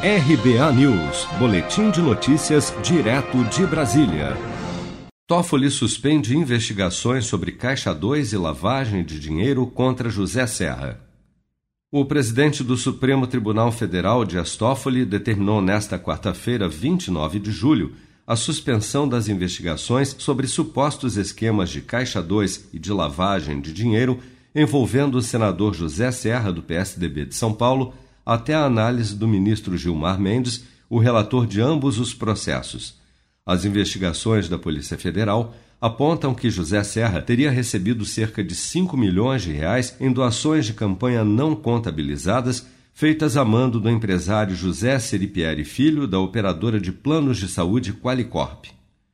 RBA News, Boletim de Notícias, direto de Brasília. Toffoli suspende investigações sobre Caixa 2 e lavagem de dinheiro contra José Serra. O presidente do Supremo Tribunal Federal, Dias Toffoli, determinou nesta quarta-feira, 29 de julho, a suspensão das investigações sobre supostos esquemas de Caixa 2 e de lavagem de dinheiro envolvendo o senador José Serra, do PSDB de São Paulo, até a análise do ministro Gilmar Mendes, o relator de ambos os processos. As investigações da Polícia Federal apontam que José Serra teria recebido cerca de 5 milhões de reais em doações de campanha não contabilizadas feitas a mando do empresário José Seripieri Filho, da operadora de planos de saúde Qualicorp.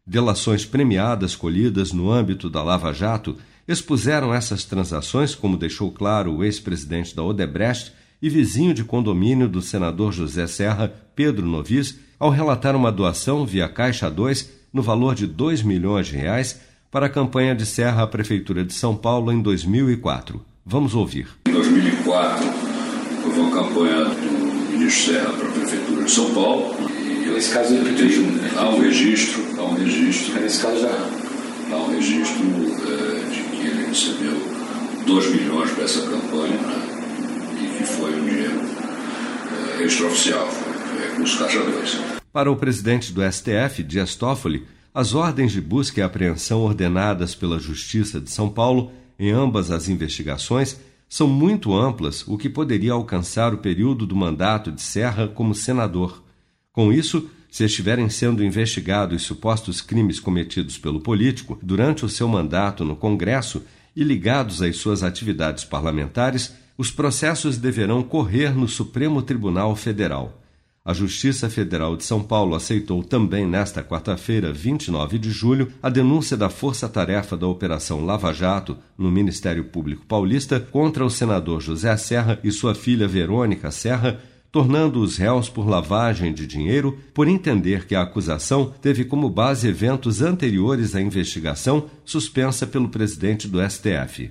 Delações premiadas colhidas no âmbito da Lava Jato expuseram essas transações, como deixou claro o ex-presidente da Odebrecht e vizinho de condomínio do senador José Serra, Pedro Novis, ao relatar uma doação via Caixa 2 no valor de 2 milhões de reais para a campanha de Serra à Prefeitura de São Paulo em 2004. Vamos ouvir. Em 2004, houve uma campanha do ministro Serra para a Prefeitura de São Paulo. E Nesse caso, ele pediu. Há um registro, há um registro. Nesse caso, já. Há um registro uh, de que ele recebeu 2 milhões para essa campanha. Né? que foi um dinheiro é, recurso Caixa 2. Para o presidente do STF, Dias Toffoli, as ordens de busca e apreensão ordenadas pela Justiça de São Paulo em ambas as investigações são muito amplas, o que poderia alcançar o período do mandato de Serra como senador. Com isso, se estiverem sendo investigados supostos crimes cometidos pelo político durante o seu mandato no Congresso e ligados às suas atividades parlamentares, os processos deverão correr no Supremo Tribunal Federal. A Justiça Federal de São Paulo aceitou também nesta quarta-feira, 29 de julho, a denúncia da Força Tarefa da Operação Lava Jato no Ministério Público Paulista contra o senador José Serra e sua filha Verônica Serra tornando os réus por lavagem de dinheiro por entender que a acusação teve como base eventos anteriores à investigação suspensa pelo presidente do STF.